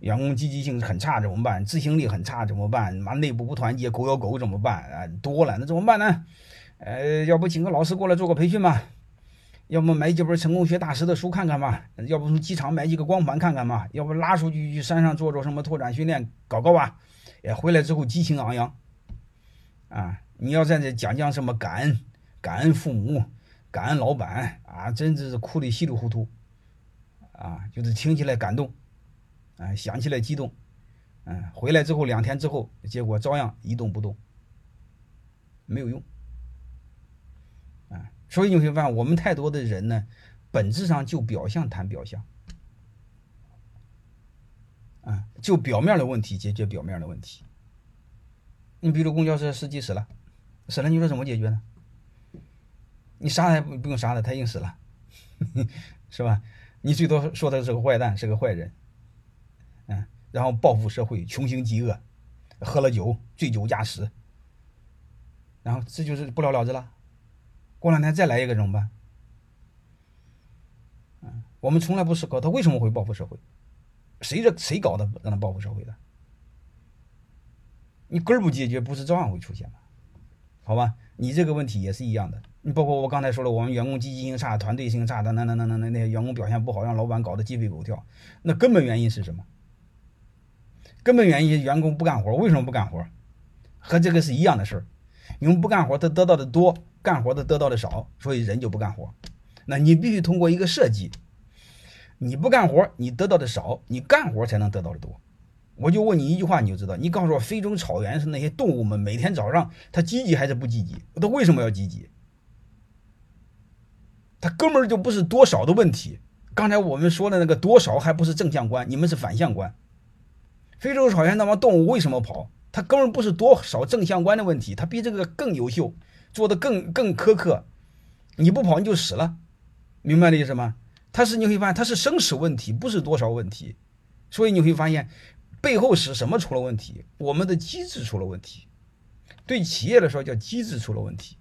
员工积极性很差怎么办？执行力很差怎么办？妈内部不团结，狗咬狗怎么办？啊，多了，那怎么办呢？呃，要不请个老师过来做个培训吧？要不买几本成功学大师的书看看吧？要不从机场买几个光盘看看吧？要不拉出去去山上做做什么拓展训练搞搞吧？哎，回来之后激情昂扬，啊，你要在这讲讲什么感恩、感恩父母、感恩老板啊，真的是哭得稀里糊涂，啊，就是听起来感动，啊，想起来激动，嗯，回来之后两天之后，结果照样一动不动，没有用。啊所以你会发现，我们太多的人呢，本质上就表象谈表象，啊，就表面的问题解决表面的问题。你比如公交车司机死了，死了，你说怎么解决呢？你杀他不用杀了，他已经死了，是吧？你最多说他是个坏蛋，是个坏人，然后报复社会，穷凶极恶，喝了酒，醉酒驾驶，然后这就是不了了之了。过两天再来一个怎么办？嗯，我们从来不思考他为什么会报复社会，谁这谁搞的让他报复社会的？你根儿不解决，不是照样会出现吗？好吧，你这个问题也是一样的。你包括我刚才说了，我们员工积极性差、团队性差，等等等等等等，那些员工表现不好，让老板搞得鸡飞狗跳，那根本原因是什么？根本原因员工不干活，为什么不干活？和这个是一样的事儿，你们不干活，他得到的多。干活的得到的少，所以人就不干活。那你必须通过一个设计，你不干活，你得到的少，你干活才能得到的多。我就问你一句话，你就知道。你告诉我，非洲草原是那些动物们每天早上它积极还是不积极？它为什么要积极？它根本就不是多少的问题。刚才我们说的那个多少还不是正相关，你们是反相关。非洲草原那帮动物为什么跑？它根本不是多少正相关的问题，它比这个更优秀。做的更更苛刻，你不跑你就死了，明白的意思吗？它是你会发现它是生死问题，不是多少问题，所以你会发现背后是什么出了问题？我们的机制出了问题。对企业来说叫机制出了问题，